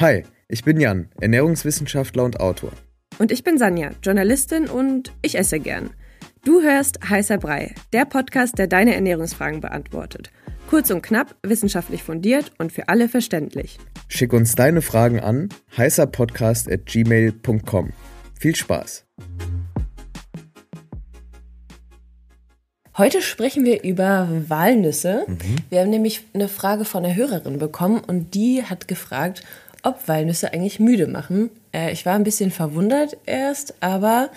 Hi, ich bin Jan, Ernährungswissenschaftler und Autor. Und ich bin Sanja, Journalistin und ich esse gern. Du hörst Heißer Brei, der Podcast, der deine Ernährungsfragen beantwortet. Kurz und knapp, wissenschaftlich fundiert und für alle verständlich. Schick uns deine Fragen an heißerpodcast.gmail.com. Viel Spaß! Heute sprechen wir über Walnüsse. Mhm. Wir haben nämlich eine Frage von einer Hörerin bekommen und die hat gefragt, ob Walnüsse eigentlich müde machen. Äh, ich war ein bisschen verwundert erst, aber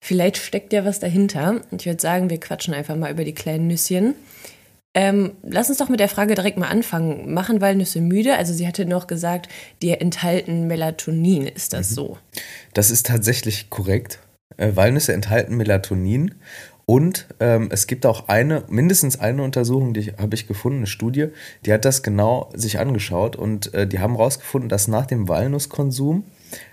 vielleicht steckt ja was dahinter. Und ich würde sagen, wir quatschen einfach mal über die kleinen Nüsschen. Ähm, lass uns doch mit der Frage direkt mal anfangen. Machen Walnüsse müde? Also sie hatte noch gesagt, die enthalten Melatonin. Ist das mhm. so? Das ist tatsächlich korrekt. Äh, Walnüsse enthalten Melatonin und ähm, es gibt auch eine, mindestens eine Untersuchung, die habe ich gefunden, eine Studie, die hat das genau sich angeschaut und äh, die haben herausgefunden, dass nach dem Walnusskonsum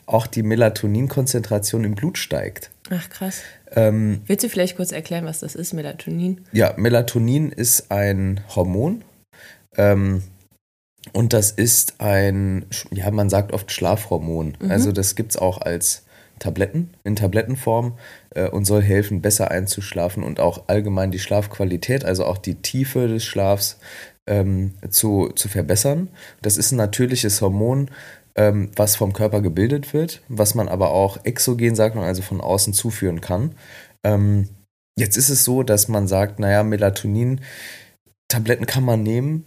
auch die Melatoninkonzentration im Blut steigt. Ach krass. Ähm, Willst du vielleicht kurz erklären, was das ist, Melatonin? Ja, Melatonin ist ein Hormon. Ähm, und das ist ein, ja, man sagt oft Schlafhormon. Mhm. Also das gibt es auch als Tabletten, in Tablettenform äh, und soll helfen, besser einzuschlafen und auch allgemein die Schlafqualität, also auch die Tiefe des Schlafs ähm, zu, zu verbessern. Das ist ein natürliches Hormon, ähm, was vom Körper gebildet wird, was man aber auch exogen, sagt man, also von außen zuführen kann. Ähm, jetzt ist es so, dass man sagt, naja, Melatonin, Tabletten kann man nehmen,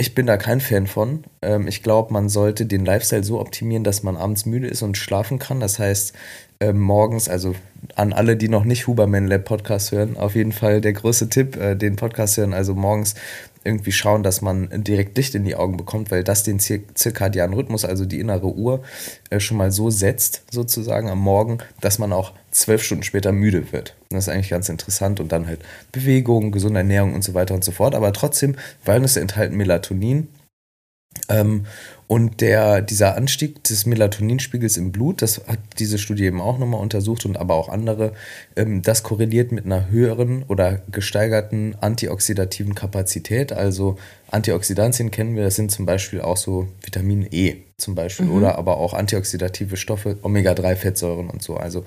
ich bin da kein Fan von. Ähm, ich glaube, man sollte den Lifestyle so optimieren, dass man abends müde ist und schlafen kann. Das heißt, äh, morgens, also an alle, die noch nicht Huberman Lab Podcast hören, auf jeden Fall der größte Tipp, äh, den Podcast hören, also morgens irgendwie schauen, dass man direkt Licht in die Augen bekommt, weil das den zir zirkadianen Rhythmus, also die innere Uhr, äh, schon mal so setzt, sozusagen am Morgen, dass man auch zwölf Stunden später müde wird. Das ist eigentlich ganz interessant und dann halt Bewegung, gesunde Ernährung und so weiter und so fort. Aber trotzdem, Walnüsse enthalten Melatonin. Ähm, und der, dieser Anstieg des Melatoninspiegels im Blut, das hat diese Studie eben auch nochmal untersucht und aber auch andere, ähm, das korreliert mit einer höheren oder gesteigerten antioxidativen Kapazität. Also Antioxidantien kennen wir, das sind zum Beispiel auch so Vitamin E zum Beispiel mhm. oder aber auch antioxidative Stoffe, Omega-3-Fettsäuren und so. Also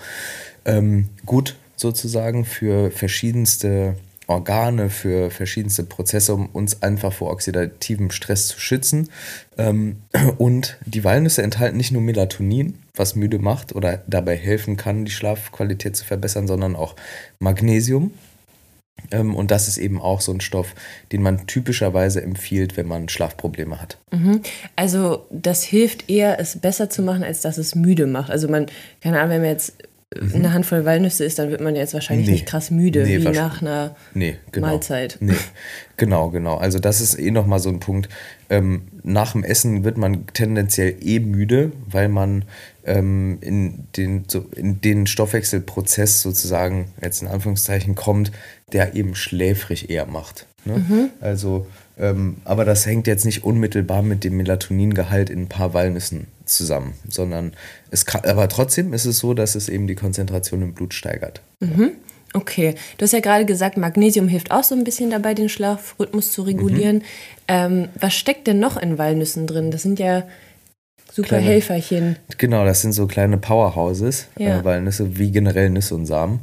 ähm, gut sozusagen für verschiedenste Organe, für verschiedenste Prozesse, um uns einfach vor oxidativem Stress zu schützen. Ähm, und die Walnüsse enthalten nicht nur Melatonin, was müde macht oder dabei helfen kann, die Schlafqualität zu verbessern, sondern auch Magnesium. Ähm, und das ist eben auch so ein Stoff, den man typischerweise empfiehlt, wenn man Schlafprobleme hat. Mhm. Also das hilft eher, es besser zu machen, als dass es müde macht. Also man, keine Ahnung, wenn man jetzt mhm. eine Handvoll Walnüsse isst, dann wird man jetzt wahrscheinlich nee. nicht krass müde, nee, wie nach einer nee, genau. Mahlzeit. Nee, genau, genau. Also das ist eh nochmal so ein Punkt. Ähm, nach dem Essen wird man tendenziell eh müde, weil man ähm, in, den, so, in den Stoffwechselprozess sozusagen, jetzt in Anführungszeichen, kommt, der eben schläfrig eher macht. Ne? Mhm. Also, ähm, aber das hängt jetzt nicht unmittelbar mit dem Melatoningehalt in ein paar Walnüssen zusammen, sondern es kann, aber trotzdem ist es so, dass es eben die Konzentration im Blut steigert. Mhm. Okay, du hast ja gerade gesagt, Magnesium hilft auch so ein bisschen dabei, den Schlafrhythmus zu regulieren. Mhm. Ähm, was steckt denn noch in Walnüssen drin? Das sind ja super kleine, Helferchen. Genau, das sind so kleine Powerhouses, ja. äh, Walnüsse wie generell Nüsse und Samen.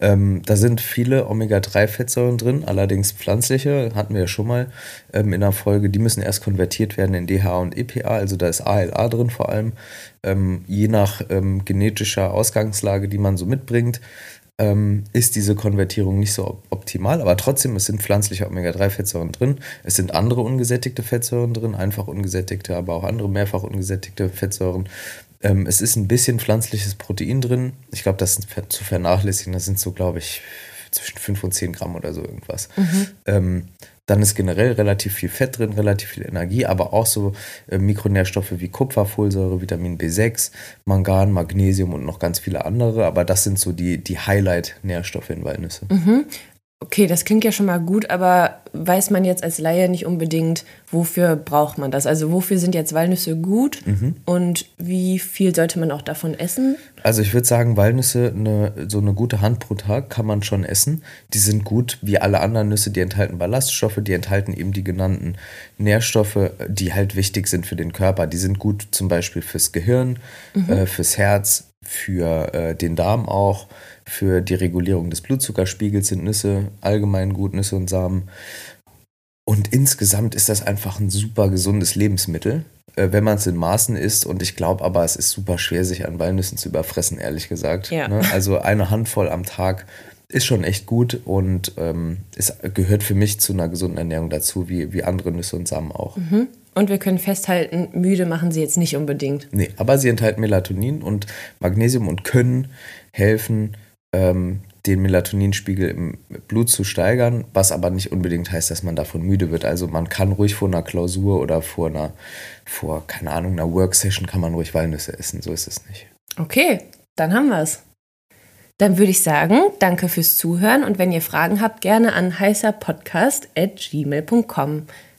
Ähm, da sind viele Omega-3-Fettsäuren drin, allerdings pflanzliche, hatten wir ja schon mal ähm, in der Folge. Die müssen erst konvertiert werden in DHA und EPA, also da ist ALA drin vor allem. Ähm, je nach ähm, genetischer Ausgangslage, die man so mitbringt, ähm, ist diese Konvertierung nicht so optimal, aber trotzdem, es sind pflanzliche Omega-3-Fettsäuren drin. Es sind andere ungesättigte Fettsäuren drin, einfach ungesättigte, aber auch andere mehrfach ungesättigte Fettsäuren. Ähm, es ist ein bisschen pflanzliches Protein drin. Ich glaube, das ist zu vernachlässigen. Das sind so, glaube ich, zwischen 5 und 10 Gramm oder so irgendwas. Mhm. Ähm, dann ist generell relativ viel Fett drin, relativ viel Energie, aber auch so äh, Mikronährstoffe wie Kupfer, Folsäure, Vitamin B6, Mangan, Magnesium und noch ganz viele andere. Aber das sind so die, die Highlight-Nährstoffe in Walnüsse. Mhm. Okay, das klingt ja schon mal gut, aber weiß man jetzt als Laie nicht unbedingt, wofür braucht man das? Also wofür sind jetzt Walnüsse gut mhm. und wie viel sollte man auch davon essen? Also ich würde sagen, Walnüsse, eine, so eine gute Hand pro Tag kann man schon essen. Die sind gut wie alle anderen Nüsse, die enthalten Ballaststoffe, die enthalten eben die genannten Nährstoffe, die halt wichtig sind für den Körper. Die sind gut zum Beispiel fürs Gehirn, mhm. äh, fürs Herz, für äh, den Darm auch für die Regulierung des Blutzuckerspiegels sind Nüsse allgemein gut, Nüsse und Samen. Und insgesamt ist das einfach ein super gesundes Lebensmittel, äh, wenn man es in Maßen isst. Und ich glaube aber, es ist super schwer, sich an Walnüssen zu überfressen, ehrlich gesagt. Ja. Ne? Also eine Handvoll am Tag ist schon echt gut und ähm, es gehört für mich zu einer gesunden Ernährung dazu, wie, wie andere Nüsse und Samen auch. Mhm. Und wir können festhalten, müde machen sie jetzt nicht unbedingt. Nee, aber sie enthalten Melatonin und Magnesium und können helfen, ähm, den Melatoninspiegel im Blut zu steigern, was aber nicht unbedingt heißt, dass man davon müde wird. Also man kann ruhig vor einer Klausur oder vor einer, vor, keine Ahnung, einer Worksession kann man ruhig Walnüsse essen. So ist es nicht. Okay, dann haben wir es. Dann würde ich sagen, danke fürs Zuhören und wenn ihr Fragen habt, gerne an heißerpodcast.gmail.com.